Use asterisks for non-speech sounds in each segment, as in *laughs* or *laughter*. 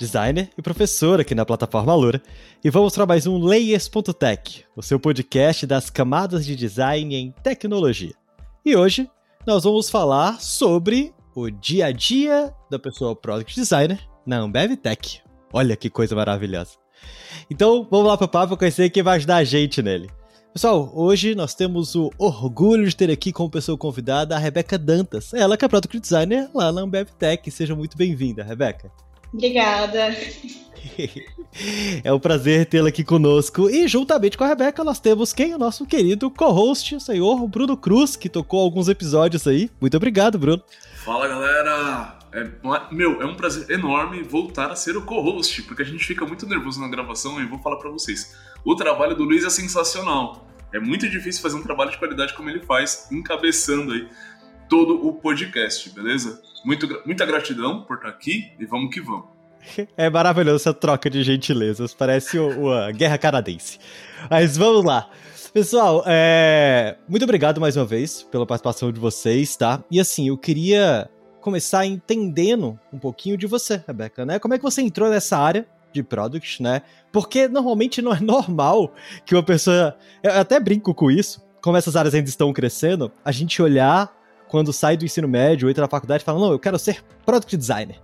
designer e professor aqui na plataforma Loura, e vamos para mais um Layers.tech, o seu podcast das camadas de design em tecnologia. E hoje nós vamos falar sobre o dia a dia da pessoa Product Designer na Ambev Tech. Olha que coisa maravilhosa! Então vamos lá para o papo conhecer quem vai ajudar a gente nele. Pessoal, hoje nós temos o orgulho de ter aqui como pessoa convidada a Rebeca Dantas. Ela que é Product Designer lá na Ambev Tech. Seja muito bem-vinda, Rebeca. Obrigada. *laughs* É um prazer tê-la aqui conosco. E juntamente com a Rebeca, nós temos quem? O nosso querido co-host, o senhor Bruno Cruz, que tocou alguns episódios aí. Muito obrigado, Bruno. Fala, galera! É, meu, é um prazer enorme voltar a ser o co-host, porque a gente fica muito nervoso na gravação e vou falar para vocês. O trabalho do Luiz é sensacional. É muito difícil fazer um trabalho de qualidade como ele faz, encabeçando aí todo o podcast, beleza? Muito, muita gratidão por estar aqui e vamos que vamos. *laughs* É maravilhoso essa troca de gentilezas, parece o, o, a guerra canadense. Mas vamos lá. Pessoal, é... muito obrigado mais uma vez pela participação de vocês, tá? E assim, eu queria começar entendendo um pouquinho de você, Rebeca, né? Como é que você entrou nessa área de product, né? Porque normalmente não é normal que uma pessoa. Eu até brinco com isso, como essas áreas ainda estão crescendo, a gente olhar quando sai do ensino médio ou entra na faculdade fala: não, eu quero ser product designer.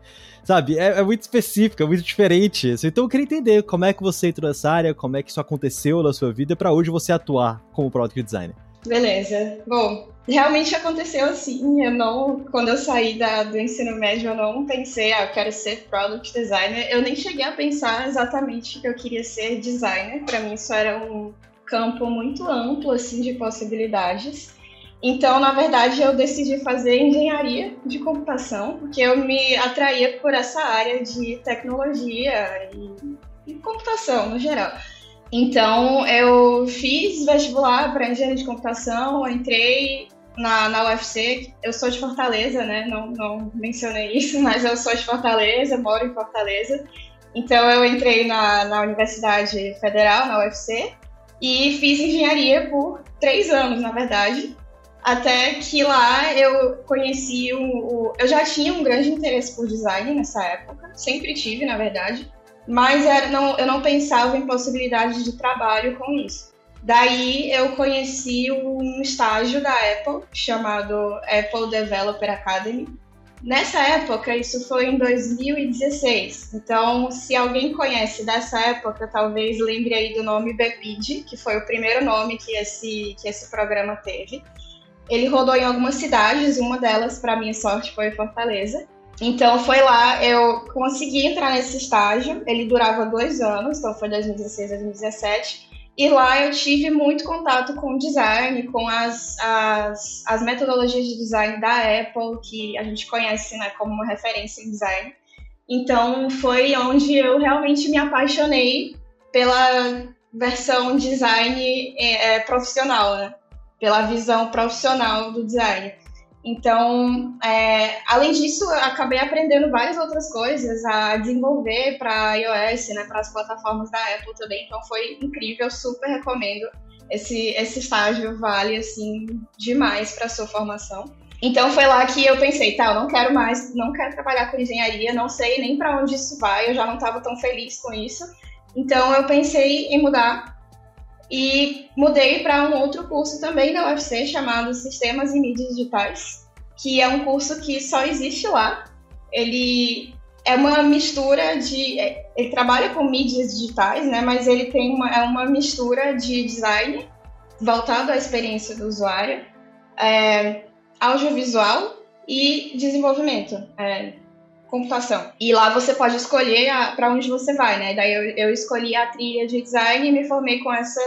Sabe? É, é muito específico, é muito diferente. Então eu queria entender como é que você entrou nessa área, como é que isso aconteceu na sua vida para hoje você atuar como product designer. Beleza. Bom, realmente aconteceu assim. Eu não, quando eu saí da, do ensino médio, eu não pensei, ah, eu quero ser product designer. Eu nem cheguei a pensar exatamente que eu queria ser designer. Para mim, isso era um campo muito amplo assim de possibilidades. Então, na verdade, eu decidi fazer engenharia de computação, porque eu me atraía por essa área de tecnologia e, e computação no geral. Então, eu fiz vestibular para engenharia de computação, entrei na, na UFC. Eu sou de Fortaleza, né? Não, não mencionei isso, *laughs* mas eu sou de Fortaleza, moro em Fortaleza. Então, eu entrei na, na Universidade Federal, na UFC, e fiz engenharia por três anos, na verdade. Até que lá eu conheci o, o. Eu já tinha um grande interesse por design nessa época, sempre tive, na verdade mas era, não, eu não pensava em possibilidades de trabalho com isso. Daí eu conheci um estágio da Apple chamado Apple Developer Academy. Nessa época, isso foi em 2016. Então, se alguém conhece dessa época, talvez lembre aí do nome Bepid, que foi o primeiro nome que esse, que esse programa teve. Ele rodou em algumas cidades, uma delas, para minha sorte, foi Fortaleza. Então foi lá, eu consegui entrar nesse estágio, ele durava dois anos, então foi 2016 a 2017. E lá eu tive muito contato com design, com as, as, as metodologias de design da Apple, que a gente conhece né, como uma referência em design. Então foi onde eu realmente me apaixonei pela versão design é, profissional, né? Pela visão profissional do design. Então, é, além disso, acabei aprendendo várias outras coisas a desenvolver para iOS, né, para as plataformas da Apple também. Então, foi incrível, super recomendo. Esse, esse estágio vale assim demais para sua formação. Então foi lá que eu pensei, tá, eu não quero mais, não quero trabalhar com engenharia, não sei nem para onde isso vai, eu já não estava tão feliz com isso. Então eu pensei em mudar e mudei para um outro curso também da UFC chamado Sistemas e Mídias Digitais, que é um curso que só existe lá. Ele é uma mistura de. Ele trabalha com mídias digitais, né? Mas ele tem uma, é uma mistura de design voltado à experiência do usuário, é, audiovisual e desenvolvimento, é, computação. E lá você pode escolher para onde você vai, né? Daí eu, eu escolhi a trilha de design e me formei com essa,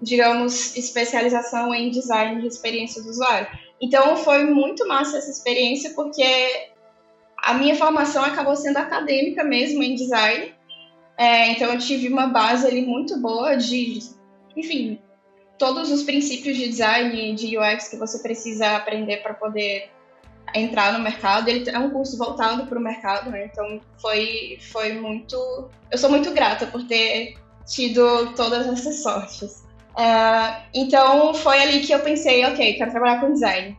digamos, especialização em design de experiência do usuário. Então foi muito massa essa experiência porque a minha formação acabou sendo acadêmica mesmo em design. É, então eu tive uma base ali muito boa de, enfim, todos os princípios de design de UX que você precisa aprender para poder entrar no mercado. Ele é um curso voltado para o mercado, né? Então foi, foi muito. Eu sou muito grata por ter tido todas essas sortes. É, então foi ali que eu pensei, ok, quero trabalhar com design.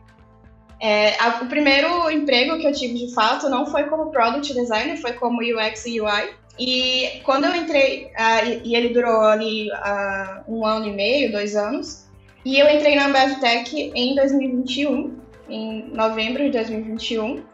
É, a, o primeiro emprego que eu tive de fato não foi como product designer, foi como UX e UI. E quando eu entrei, uh, e, e, ele durou ali uh, um ano e meio, dois anos, e eu entrei na Ambev Tech em 2021, em novembro de 2021,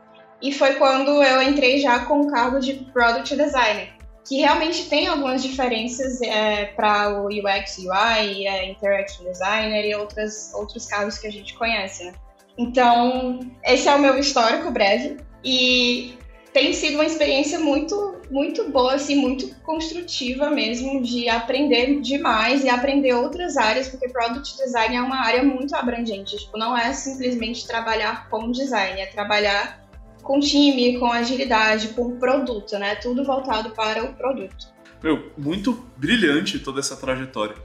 e foi quando eu entrei já com o cargo de Product Designer, que realmente tem algumas diferenças é, para o UX, UI, é, Interaction Designer e outras, outros cargos que a gente conhece, né? Então, esse é o meu histórico breve, e tem sido uma experiência muito muito boa, assim, muito construtiva mesmo, de aprender demais e aprender outras áreas, porque product design é uma área muito abrangente. Tipo, não é simplesmente trabalhar com design, é trabalhar com time, com agilidade, com produto, né? Tudo voltado para o produto. Meu, muito brilhante toda essa trajetória.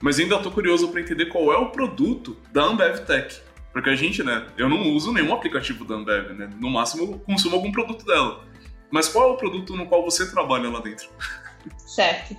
Mas ainda tô curioso para entender qual é o produto da Ambev Tech. Porque a gente, né, eu não uso nenhum aplicativo da Ambev, né? No máximo eu consumo algum produto dela. Mas qual é o produto no qual você trabalha lá dentro? Certo.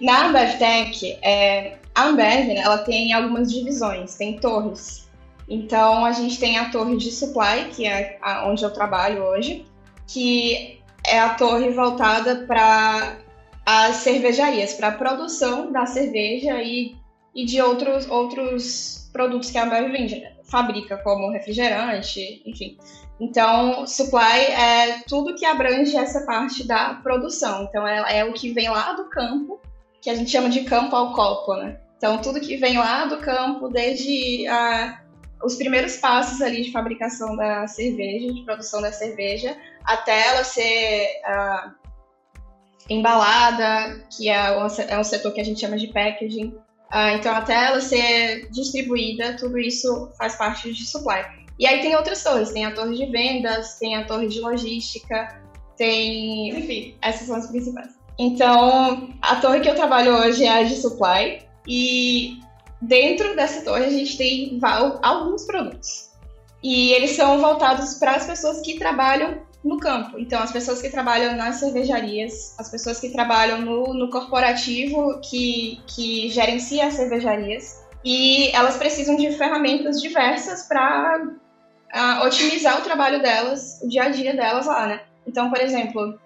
Na Ambev Tech, é, a Ambev né, ela tem algumas divisões, tem torres. Então, a gente tem a torre de supply, que é a, onde eu trabalho hoje, que é a torre voltada para as cervejarias, para a produção da cerveja e, e de outros, outros produtos que a Ambev vende, fabrica, como refrigerante, enfim. Então, supply é tudo que abrange essa parte da produção. Então, é, é, o que vem lá do campo, que a gente chama de campo ao copo, né? Então, tudo que vem lá do campo, desde a, os primeiros passos ali de fabricação da cerveja, de produção da cerveja, até ela ser a, embalada, que é um, é um setor que a gente chama de packaging. Uh, então, até ela ser distribuída, tudo isso faz parte de supply. E aí tem outras torres, tem a torre de vendas, tem a torre de logística, tem. Enfim, essas são as principais. Então, a torre que eu trabalho hoje é a de supply, e dentro dessa torre a gente tem alguns produtos. E eles são voltados para as pessoas que trabalham no campo. Então, as pessoas que trabalham nas cervejarias, as pessoas que trabalham no, no corporativo que, que gerencia as cervejarias. E elas precisam de ferramentas diversas para uh, otimizar o trabalho delas, o dia a dia delas lá, né? Então, por exemplo,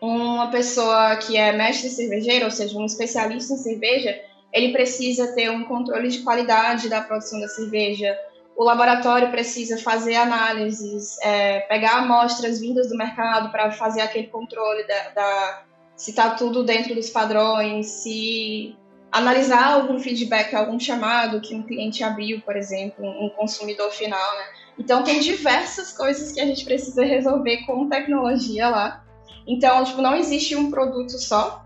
uma pessoa que é mestre cervejeiro, ou seja, um especialista em cerveja, ele precisa ter um controle de qualidade da produção da cerveja. O laboratório precisa fazer análises, é, pegar amostras vindas do mercado para fazer aquele controle da, da se está tudo dentro dos padrões, se analisar algum feedback, algum chamado que um cliente abriu, por exemplo, um consumidor final, né? Então, tem diversas coisas que a gente precisa resolver com tecnologia lá. Então, tipo, não existe um produto só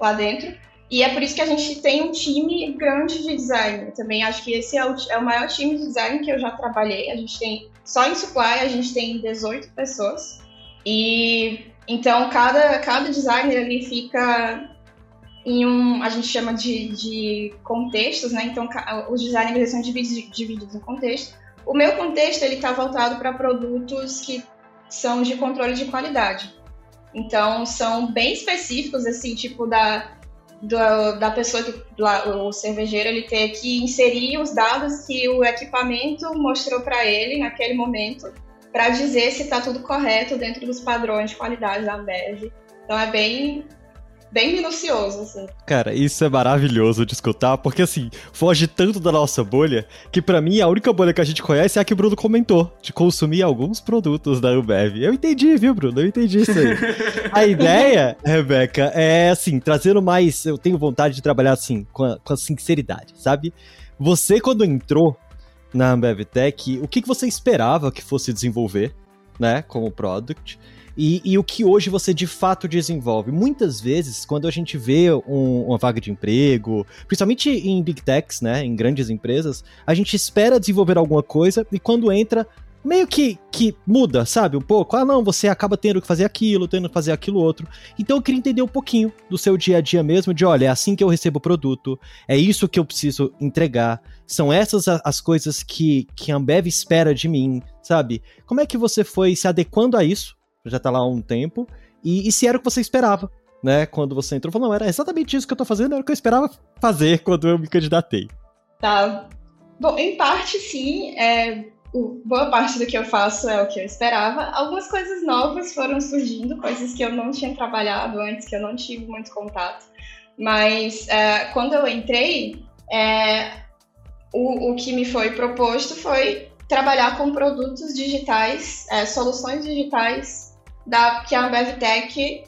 lá dentro. E é por isso que a gente tem um time grande de design. Também acho que esse é o, é o maior time de design que eu já trabalhei. A gente tem, só em supply, a gente tem 18 pessoas. E então cada, cada designer ali fica em um, a gente chama de, de contextos, né? Então os designers são divididos, divididos em contextos. O meu contexto ele está voltado para produtos que são de controle de qualidade. Então são bem específicos assim, tipo da da, da pessoa que o cervejeiro ele tem que inserir os dados que o equipamento mostrou para ele naquele momento para dizer se está tudo correto dentro dos padrões de qualidade da Ambev. Então é bem bem minucioso, assim. Cara, isso é maravilhoso de escutar, porque assim, foge tanto da nossa bolha, que para mim a única bolha que a gente conhece é a que o Bruno comentou, de consumir alguns produtos da Ambev. Eu entendi, viu, Bruno? Eu entendi isso aí. *laughs* a ideia, Rebeca, é assim, trazendo mais. Eu tenho vontade de trabalhar assim, com a, com a sinceridade, sabe? Você, quando entrou na Ambev Tech, o que, que você esperava que fosse desenvolver, né, como product? E, e, o que hoje você de fato desenvolve. Muitas vezes, quando a gente vê um, uma vaga de emprego, principalmente em big techs, né, em grandes empresas, a gente espera desenvolver alguma coisa e quando entra, meio que, que muda, sabe? Um pouco. Ah, não, você acaba tendo que fazer aquilo, tendo que fazer aquilo outro. Então eu queria entender um pouquinho do seu dia a dia mesmo, de olha, é assim que eu recebo o produto, é isso que eu preciso entregar, são essas as coisas que, que a Ambev espera de mim, sabe? Como é que você foi se adequando a isso? Já tá lá há um tempo, e, e se era o que você esperava, né? Quando você entrou, falou, não, era exatamente isso que eu tô fazendo, era o que eu esperava fazer quando eu me candidatei. Tá. Bom, em parte sim, é, boa parte do que eu faço é o que eu esperava. Algumas coisas novas foram surgindo, coisas que eu não tinha trabalhado antes, que eu não tive muito contato. Mas é, quando eu entrei, é, o, o que me foi proposto foi trabalhar com produtos digitais, é, soluções digitais da, que a BevTech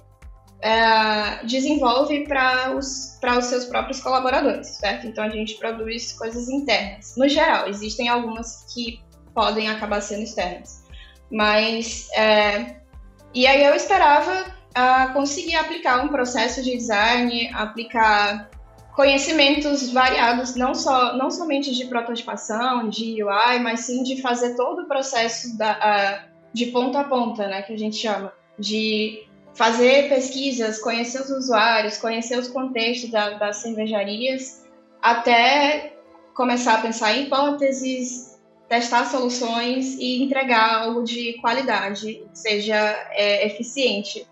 é, desenvolve para os, os seus próprios colaboradores, certo? Então a gente produz coisas internas. No geral, existem algumas que podem acabar sendo externas. Mas, é, e aí eu esperava uh, conseguir aplicar um processo de design, aplicar conhecimentos variados, não, só, não somente de prototipação, de UI, mas sim de fazer todo o processo da, uh, de ponta a ponta, né, que a gente chama, de fazer pesquisas, conhecer os usuários, conhecer os contextos da, das cervejarias, até começar a pensar em hipóteses, testar soluções e entregar algo de qualidade, seja é, eficiente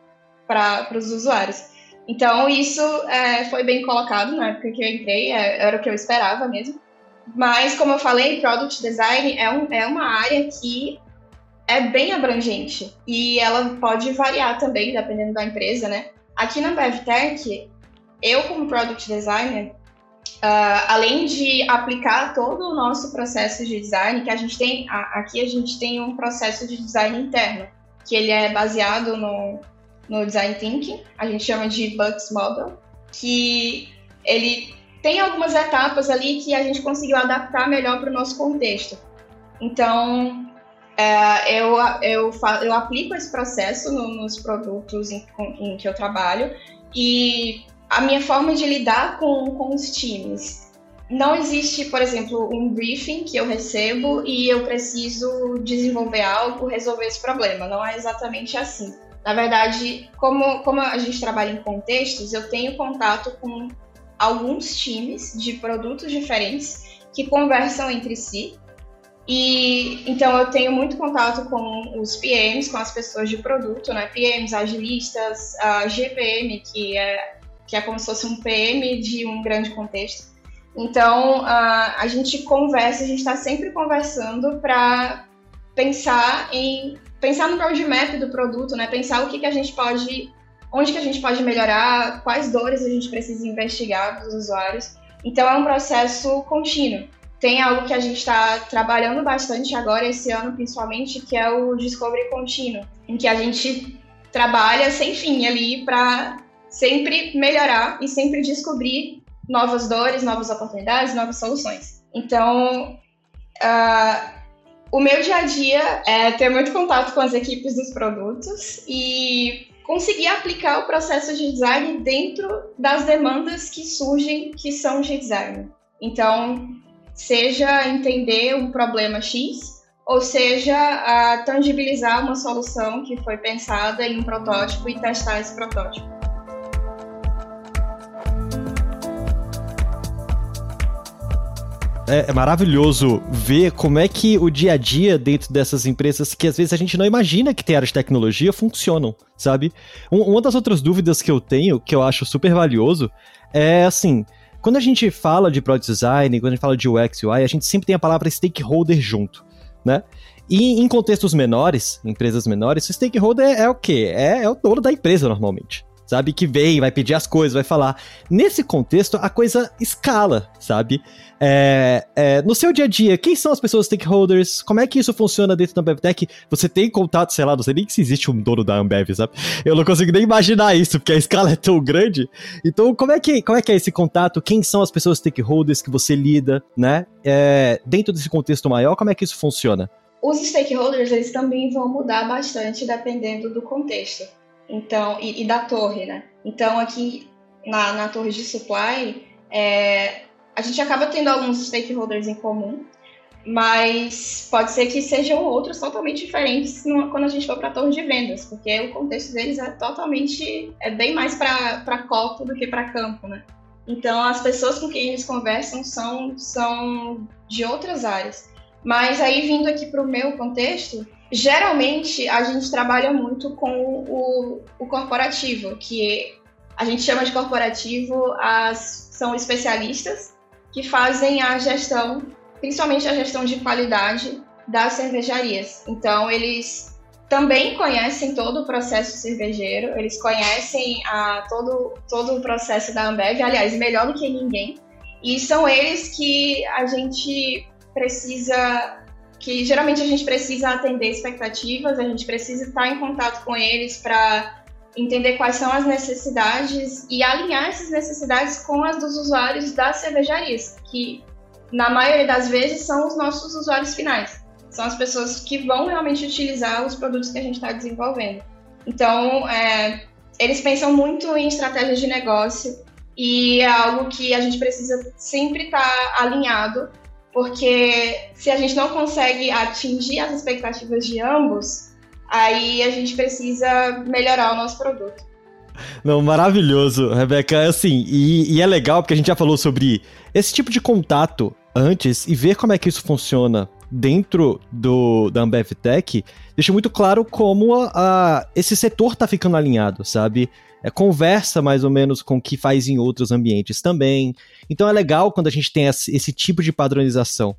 para os usuários. Então, isso é, foi bem colocado na época que eu entrei, é, era o que eu esperava mesmo. Mas, como eu falei, Product Design é, um, é uma área que é bem abrangente e ela pode variar também, dependendo da empresa, né? Aqui na BevTech, eu, como Product Designer, Uh, além de aplicar todo o nosso processo de design, que a gente tem, a, aqui a gente tem um processo de design interno, que ele é baseado no, no design thinking, a gente chama de Bugs Model, que ele tem algumas etapas ali que a gente conseguiu adaptar melhor para o nosso contexto. Então, é, eu, eu, eu aplico esse processo no, nos produtos em, em que eu trabalho e a minha forma de lidar com, com os times. Não existe, por exemplo, um briefing que eu recebo e eu preciso desenvolver algo, resolver esse problema. Não é exatamente assim. Na verdade, como, como a gente trabalha em contextos, eu tenho contato com alguns times de produtos diferentes que conversam entre si. E então eu tenho muito contato com os PMs, com as pessoas de produto, né? PMs, agilistas, a GPM, que é que é como se fosse um PM de um grande contexto. Então, a, a gente conversa, a gente está sempre conversando para pensar em pensar no roadmap do produto, né? Pensar o que, que a gente pode, onde que a gente pode melhorar, quais dores a gente precisa investigar dos usuários. Então, é um processo contínuo. Tem algo que a gente está trabalhando bastante agora, esse ano principalmente, que é o Discovery Contínuo, em que a gente trabalha sem fim ali para sempre melhorar e sempre descobrir novas dores, novas oportunidades, novas soluções. Então, uh, o meu dia a dia é ter muito contato com as equipes dos produtos e conseguir aplicar o processo de design dentro das demandas que surgem que são de design. Então, seja entender um problema X, ou seja, uh, tangibilizar uma solução que foi pensada em um protótipo e testar esse protótipo. é, é, maravilhoso ver como é que o dia a dia dentro dessas empresas que às vezes a gente não imagina que tem área de tecnologia funcionam, sabe? Um, uma das outras dúvidas que eu tenho, que eu acho super valioso, é assim. Quando a gente fala de product design, quando a gente fala de UX UI, a gente sempre tem a palavra stakeholder junto, né? E em contextos menores, empresas menores, o stakeholder é, o quê? É, é o dono da empresa normalmente sabe? Que vem, vai pedir as coisas, vai falar. Nesse contexto, a coisa escala, sabe? É, é, no seu dia a dia, quem são as pessoas stakeholders? Como é que isso funciona dentro da AmbevTech? Você tem contato, sei lá, não sei nem se existe um dono da Ambev, sabe? Eu não consigo nem imaginar isso, porque a escala é tão grande. Então, como é que, como é, que é esse contato? Quem são as pessoas stakeholders que você lida, né? É, dentro desse contexto maior, como é que isso funciona? Os stakeholders, eles também vão mudar bastante dependendo do contexto. Então, e, e da torre, né? Então, aqui na, na torre de supply, é, a gente acaba tendo alguns stakeholders em comum, mas pode ser que sejam outros totalmente diferentes quando a gente for para a torre de vendas, porque o contexto deles é totalmente, é bem mais para copo do que para campo, né? Então, as pessoas com quem eles conversam são, são de outras áreas. Mas aí, vindo aqui para o meu contexto, geralmente a gente trabalha muito com o, o corporativo, que a gente chama de corporativo, as, são especialistas que fazem a gestão principalmente a gestão de qualidade das cervejarias. Então, eles também conhecem todo o processo cervejeiro, eles conhecem a, todo, todo o processo da Ambev, aliás, melhor do que ninguém. E são eles que a gente precisa, que geralmente a gente precisa atender expectativas, a gente precisa estar em contato com eles para entender quais são as necessidades e alinhar essas necessidades com as dos usuários das cervejarias, que na maioria das vezes, são os nossos usuários finais. São as pessoas que vão realmente utilizar os produtos que a gente está desenvolvendo. Então, é, eles pensam muito em estratégia de negócio e é algo que a gente precisa sempre estar tá alinhado, porque se a gente não consegue atingir as expectativas de ambos, aí a gente precisa melhorar o nosso produto. Não, maravilhoso, Rebeca. Assim, e, e, é legal porque a gente já falou sobre esse tipo de contato antes e ver como é que isso funciona dentro do da Ambev Tech deixa muito claro como a, a, esse setor tá ficando alinhado, sabe? É, conversa mais ou menos com o que faz em outros ambientes também. Então é legal quando a gente tem esse, esse tipo de padronização.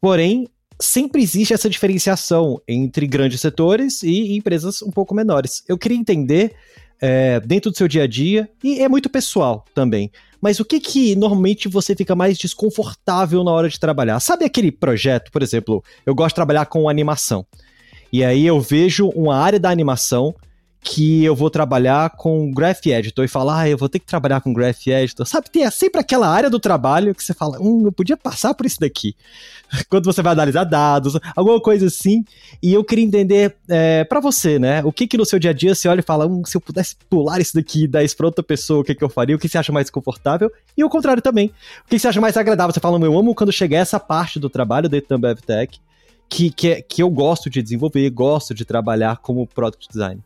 Porém, sempre existe essa diferenciação entre grandes setores e empresas um pouco menores. Eu queria entender, é, dentro do seu dia a dia, e é muito pessoal também, mas o que que normalmente você fica mais desconfortável na hora de trabalhar? Sabe aquele projeto, por exemplo, eu gosto de trabalhar com animação. E aí eu vejo uma área da animação que eu vou trabalhar com Graph Editor e falar, ah, eu vou ter que trabalhar com Graph Editor. Sabe, tem sempre aquela área do trabalho que você fala, hum, eu podia passar por isso daqui. *laughs* Quando você vai analisar dados, alguma coisa assim. E eu queria entender é, para você, né? O que que no seu dia a dia você olha e fala, hum, se eu pudesse pular isso daqui e dar isso pra outra pessoa, o que que eu faria? O que você acha mais confortável? E o contrário também. O que você acha mais agradável? Você fala, eu amo quando chegar essa parte do trabalho dentro da BevTech que, que, é, que eu gosto de desenvolver, gosto de trabalhar como Product Design.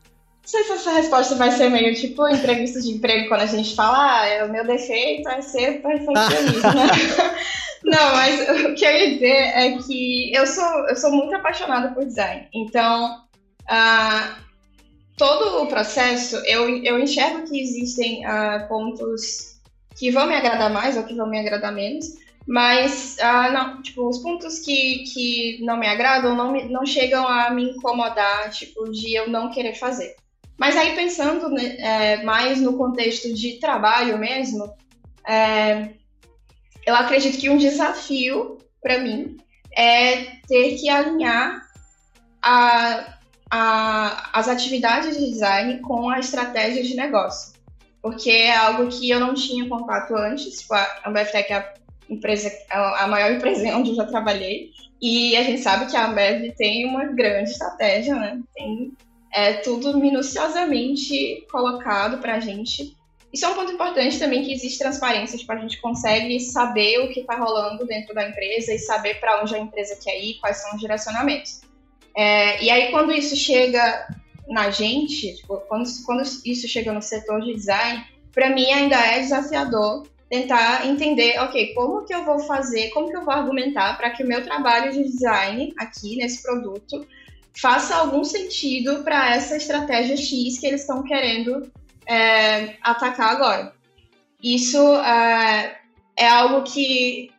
Não sei se essa resposta vai ser meio tipo entrevista de emprego quando a gente fala, ah, o meu defeito é ser perfeccionista? *laughs* *laughs* Não, mas o que eu ia dizer é que eu sou, eu sou muito apaixonada por design. Então, uh, todo o processo, eu, eu enxergo que existem uh, pontos que vão me agradar mais ou que vão me agradar menos. Mas, uh, não, tipo, os pontos que, que não me agradam não, me, não chegam a me incomodar, tipo, de eu não querer fazer. Mas aí pensando né, é, mais no contexto de trabalho mesmo, é, eu acredito que um desafio para mim é ter que alinhar a, a, as atividades de design com a estratégia de negócio. Porque é algo que eu não tinha contato antes. Tipo, a Ambevtech é a, empresa, a maior empresa *laughs* onde eu já trabalhei. E a gente sabe que a Ambev tem uma grande estratégia, né? Tem é tudo minuciosamente colocado para a gente. Isso é um ponto importante também que existe transparência, tipo, a gente consegue saber o que está rolando dentro da empresa e saber para onde a empresa quer ir, quais são os direcionamentos. É, e aí, quando isso chega na gente, tipo, quando, quando isso chega no setor de design, para mim ainda é desafiador tentar entender, ok, como que eu vou fazer, como que eu vou argumentar para que o meu trabalho de design aqui nesse produto faça algum sentido para essa estratégia X que eles estão querendo é, atacar agora. Isso é, é, algo que.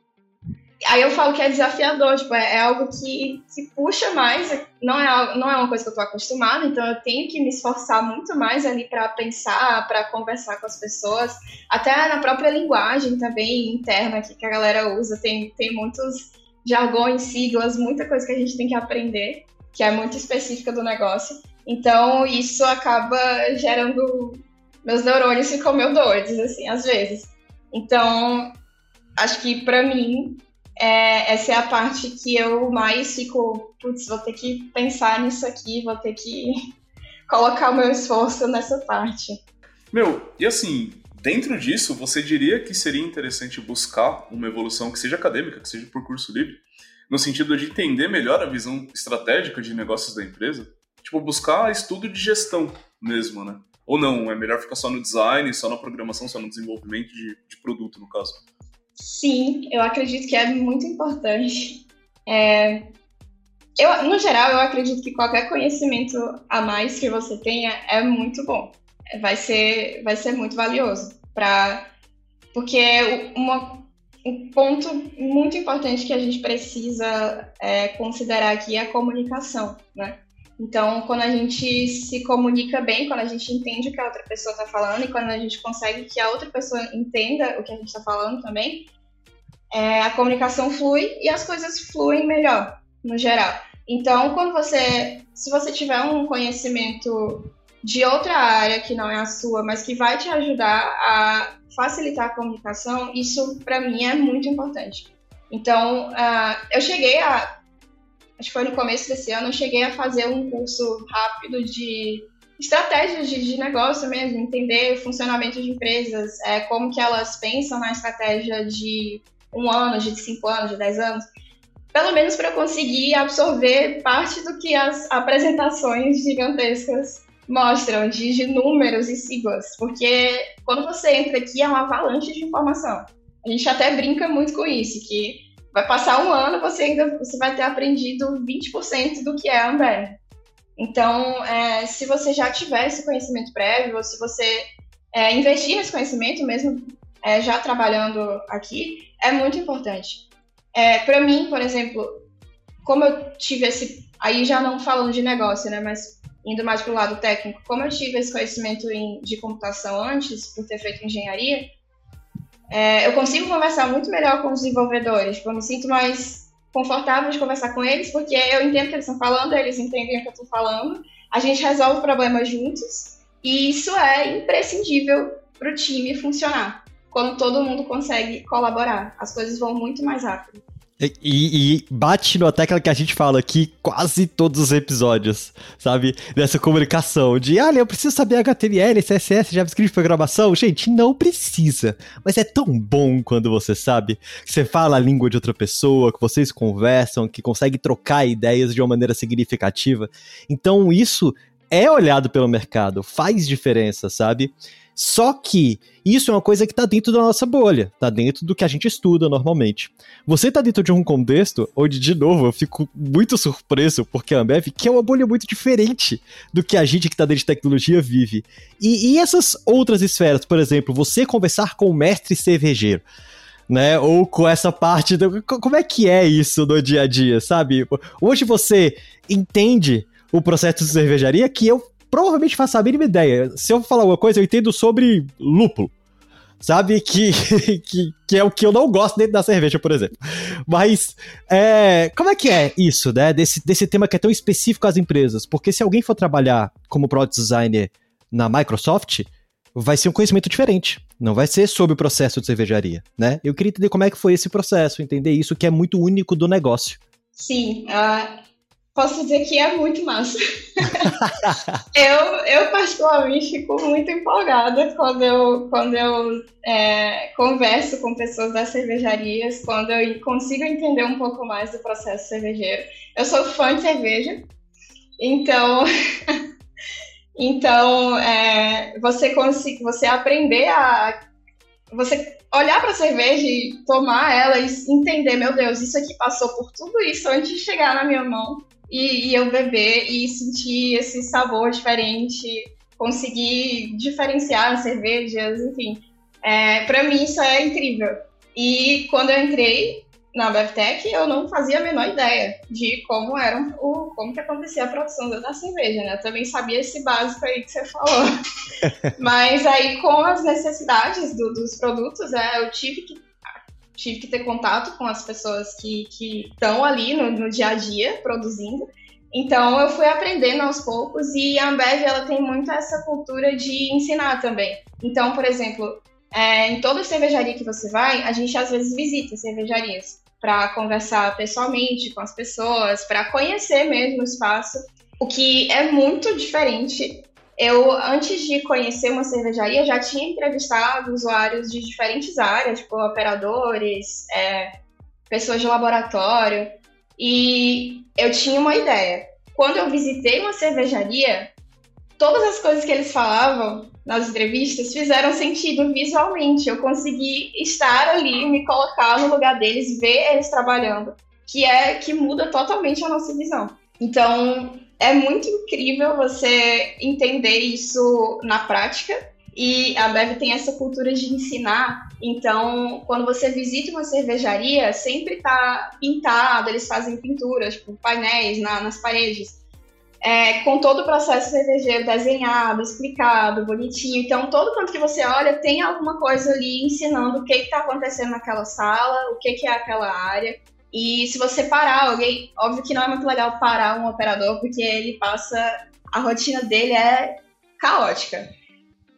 Aí eu falo que é desafiador, tipo, é, é algo que, que puxa mais, não é, não é uma coisa que eu estou acostumada, então eu tenho que me esforçar muito mais ali para pensar, para conversar com as pessoas, até na própria linguagem também interna que a galera usa, tem, tem muitos jargões, siglas, muita coisa que a gente tem que aprender que é muito específica do negócio. Então, isso acaba gerando. Meus neurônios ficam meio doidos, assim, às vezes. Então, acho que para mim, é, essa é a parte que eu mais fico. Putz, vou ter que pensar nisso aqui, vou ter que *laughs* colocar o meu esforço nessa parte. Meu, e assim, dentro disso, você diria que seria interessante buscar uma evolução que seja acadêmica, que seja por curso livre? No sentido de entender melhor a visão estratégica de negócios da empresa. Tipo, buscar estudo de gestão mesmo, né? Ou não, é melhor ficar só no design, só na programação, só no desenvolvimento de, de produto, no caso? Sim, eu acredito que é muito importante. É, eu, no geral, eu acredito que qualquer conhecimento a mais que você tenha é muito bom. Vai ser, vai ser muito valioso. Pra, porque uma, um ponto muito importante que a gente precisa é, considerar aqui é a comunicação, né? Então, quando a gente se comunica bem, quando a gente entende o que a outra pessoa está falando e quando a gente consegue que a outra pessoa entenda o que a gente está falando também, é, a comunicação flui e as coisas fluem melhor, no geral. Então, quando você, se você tiver um conhecimento de outra área que não é a sua, mas que vai te ajudar a facilitar a comunicação, isso para mim é muito importante. Então, uh, eu cheguei a, acho que foi no começo desse ano, eu cheguei a fazer um curso rápido de estratégias de, de negócio mesmo, entender o funcionamento de empresas, é, como que elas pensam na estratégia de um ano, de cinco anos, de dez anos pelo menos para conseguir absorver parte do que as apresentações gigantescas mostram, de, de, números e siglas, porque quando você entra aqui é uma avalanche de informação. A gente até brinca muito com isso, que vai passar um ano, você ainda você vai ter aprendido 20% do que é a Amber. Então, é, se você já tiver esse conhecimento prévio, ou se você é, investir nesse conhecimento, mesmo é, já trabalhando aqui, é muito importante. É, para mim, por exemplo, como eu tive esse. Aí já não falando de negócio, né? Mas indo mais para o lado técnico, como eu tive esse conhecimento em, de computação antes, por ter feito engenharia, é, eu consigo conversar muito melhor com os desenvolvedores. Tipo, eu me sinto mais confortável de conversar com eles, porque eu entendo o que eles estão falando, eles entendem o que eu estou falando, a gente resolve o problema juntos, e isso é imprescindível para o time funcionar quando todo mundo consegue colaborar. As coisas vão muito mais rápido. E, e, bate na tecla que a gente fala aqui quase todos os episódios, sabe? Dessa comunicação de, olha, eu preciso saber HTML, CSS, JavaScript, programação. Gente, não precisa. Mas é tão bom quando você sabe que você fala a língua de outra pessoa, que vocês conversam, que consegue trocar ideias de uma maneira significativa. Então, isso é olhado pelo mercado, faz diferença, sabe? Só que isso é uma coisa que está dentro da nossa bolha, está dentro do que a gente estuda normalmente. Você está dentro de um contexto onde, de novo, eu fico muito surpreso porque a Ambev, que é uma bolha muito diferente do que a gente que está dentro de tecnologia vive. E, e essas outras esferas, por exemplo, você conversar com o mestre cervejeiro né? Ou com essa parte do. Como é que é isso no dia a dia, sabe? Hoje você entende o processo de cervejaria que eu provavelmente faço a mínima ideia. Se eu falar alguma coisa, eu entendo sobre lúpulo. Sabe? Que, *laughs* que, que é o que eu não gosto dentro da cerveja, por exemplo. Mas, é, como é que é isso, né? Desse, desse tema que é tão específico às empresas? Porque se alguém for trabalhar como product designer na Microsoft, vai ser um conhecimento diferente. Não vai ser sobre o processo de cervejaria, né? Eu queria entender como é que foi esse processo, entender isso que é muito único do negócio. Sim, uh, posso dizer que é muito massa. *laughs* eu, eu, particularmente, fico muito empolgada quando eu, quando eu é, converso com pessoas das cervejarias, quando eu consigo entender um pouco mais do processo cervejeiro. Eu sou fã de cerveja, então. *laughs* então, é, você, consegue, você aprender a. Você olhar para a cerveja e tomar ela e entender, meu Deus, isso aqui passou por tudo isso antes de chegar na minha mão e, e eu beber e sentir esse sabor diferente, conseguir diferenciar as cervejas, enfim. É, para mim isso é incrível. E quando eu entrei na BevTech, eu não fazia a menor ideia de como era o como que acontecia a produção da cerveja, né? Eu também sabia esse básico aí que você falou. *laughs* Mas aí com as necessidades do, dos produtos, é, eu tive que tive que ter contato com as pessoas que estão ali no, no, dia a dia produzindo. Então eu fui aprendendo aos poucos e a Ambev ela tem muito essa cultura de ensinar também. Então, por exemplo, é, em toda cervejaria que você vai, a gente às vezes visita cervejarias para conversar pessoalmente com as pessoas, para conhecer mesmo o espaço, o que é muito diferente eu, antes de conhecer uma cervejaria, já tinha entrevistado usuários de diferentes áreas, tipo operadores, é, pessoas de laboratório. E eu tinha uma ideia. Quando eu visitei uma cervejaria, todas as coisas que eles falavam nas entrevistas fizeram sentido visualmente. Eu consegui estar ali, me colocar no lugar deles, ver eles trabalhando, que é que muda totalmente a nossa visão. Então, é muito incrível você entender isso na prática. E a Bev tem essa cultura de ensinar. Então, quando você visita uma cervejaria, sempre tá pintado, eles fazem pinturas, tipo, painéis na, nas paredes. É, com todo o processo cervejeiro desenhado, explicado, bonitinho. Então, todo canto que você olha tem alguma coisa ali ensinando o que está acontecendo naquela sala, o que, que é aquela área. E se você parar alguém, óbvio que não é muito legal parar um operador, porque ele passa. A rotina dele é caótica.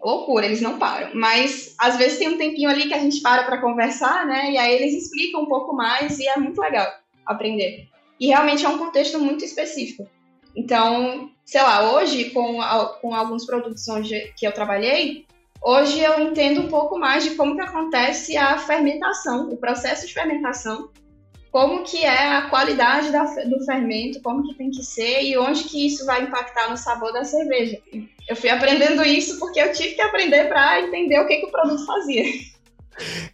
Loucura, eles não param. Mas às vezes tem um tempinho ali que a gente para para conversar, né? E aí eles explicam um pouco mais e é muito legal aprender. E realmente é um contexto muito específico. Então, sei lá, hoje, com, com alguns produtos onde, que eu trabalhei, hoje eu entendo um pouco mais de como que acontece a fermentação, o processo de fermentação como que é a qualidade da, do fermento, como que tem que ser e onde que isso vai impactar no sabor da cerveja. Eu fui aprendendo isso porque eu tive que aprender para entender o que, que o produto fazia.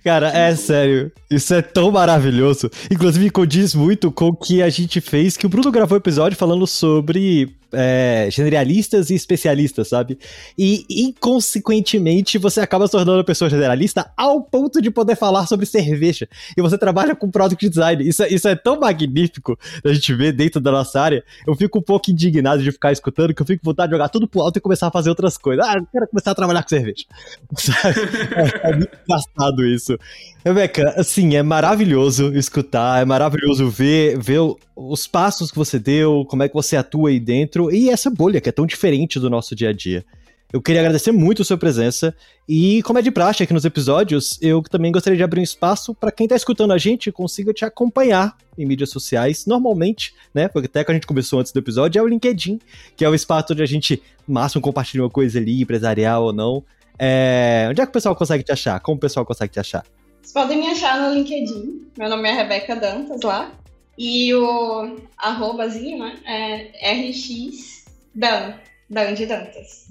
Cara, é sério. Isso é tão maravilhoso. Inclusive, condiz muito com o que a gente fez, que o Bruno gravou um episódio falando sobre é, generalistas e especialistas, sabe? E, inconsequentemente, você acaba se tornando uma pessoa generalista ao ponto de poder falar sobre cerveja. E você trabalha com product design. Isso, é, isso é tão magnífico da gente ver dentro da nossa área. Eu fico um pouco indignado de ficar escutando, que eu fico com vontade de jogar tudo pro alto e começar a fazer outras coisas. Ah, eu quero começar a trabalhar com cerveja. *laughs* é, é muito engraçado isso. Rebeca, assim, é maravilhoso escutar, é maravilhoso ver, ver os passos que você deu, como é que você atua aí dentro e essa bolha que é tão diferente do nosso dia a dia. Eu queria agradecer muito a sua presença e, como é de praxe aqui nos episódios, eu também gostaria de abrir um espaço para quem está escutando a gente consiga te acompanhar em mídias sociais. Normalmente, né, porque até que a gente começou antes do episódio, é o LinkedIn, que é o espaço onde a gente máximo compartilha uma coisa ali, empresarial ou não. É... Onde é que o pessoal consegue te achar? Como o pessoal consegue te achar? Vocês podem me achar no LinkedIn. Meu nome é Rebeca Dantas lá. E o arrobazinho né, é rxdan, Dan de Dantas.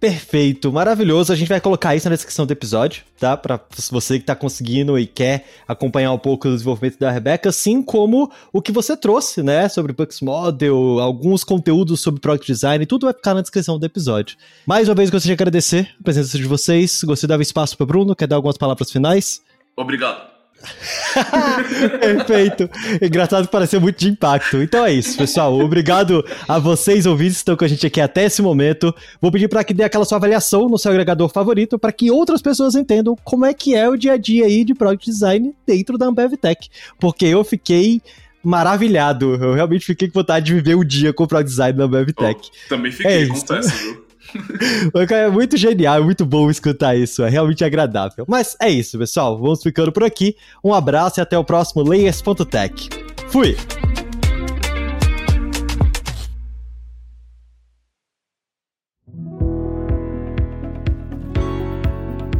Perfeito, maravilhoso. A gente vai colocar isso na descrição do episódio, tá? Para você que tá conseguindo e quer acompanhar um pouco do desenvolvimento da Rebeca, assim como o que você trouxe, né? Sobre Pux Model, alguns conteúdos sobre Product Design, tudo vai ficar na descrição do episódio. Mais uma vez, gostaria de agradecer a presença de vocês. Gostaria de dar espaço para Bruno, quer dar algumas palavras finais? Obrigado. *laughs* Perfeito. Engraçado pareceu muito de impacto. Então é isso, pessoal. Obrigado a vocês, ouvintes, que estão com a gente aqui até esse momento. Vou pedir para que dê aquela sua avaliação no seu agregador favorito para que outras pessoas entendam como é que é o dia a dia aí de Product Design dentro da Ambev Tech. Porque eu fiquei maravilhado. Eu realmente fiquei com vontade de viver o dia com o Product Design da Ambev Tech. Oh, também fiquei, é confesso, viu? É muito genial, é muito bom escutar isso, é realmente agradável. Mas é isso, pessoal. Vamos ficando por aqui. Um abraço e até o próximo Layers.tech. Fui!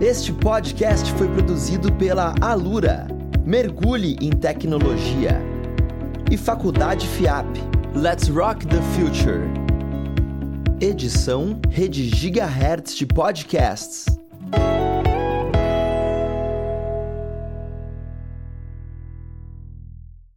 Este podcast foi produzido pela Alura. Mergulhe em tecnologia. E Faculdade FIAP. Let's rock the future. Edição Rede Gigahertz de Podcasts.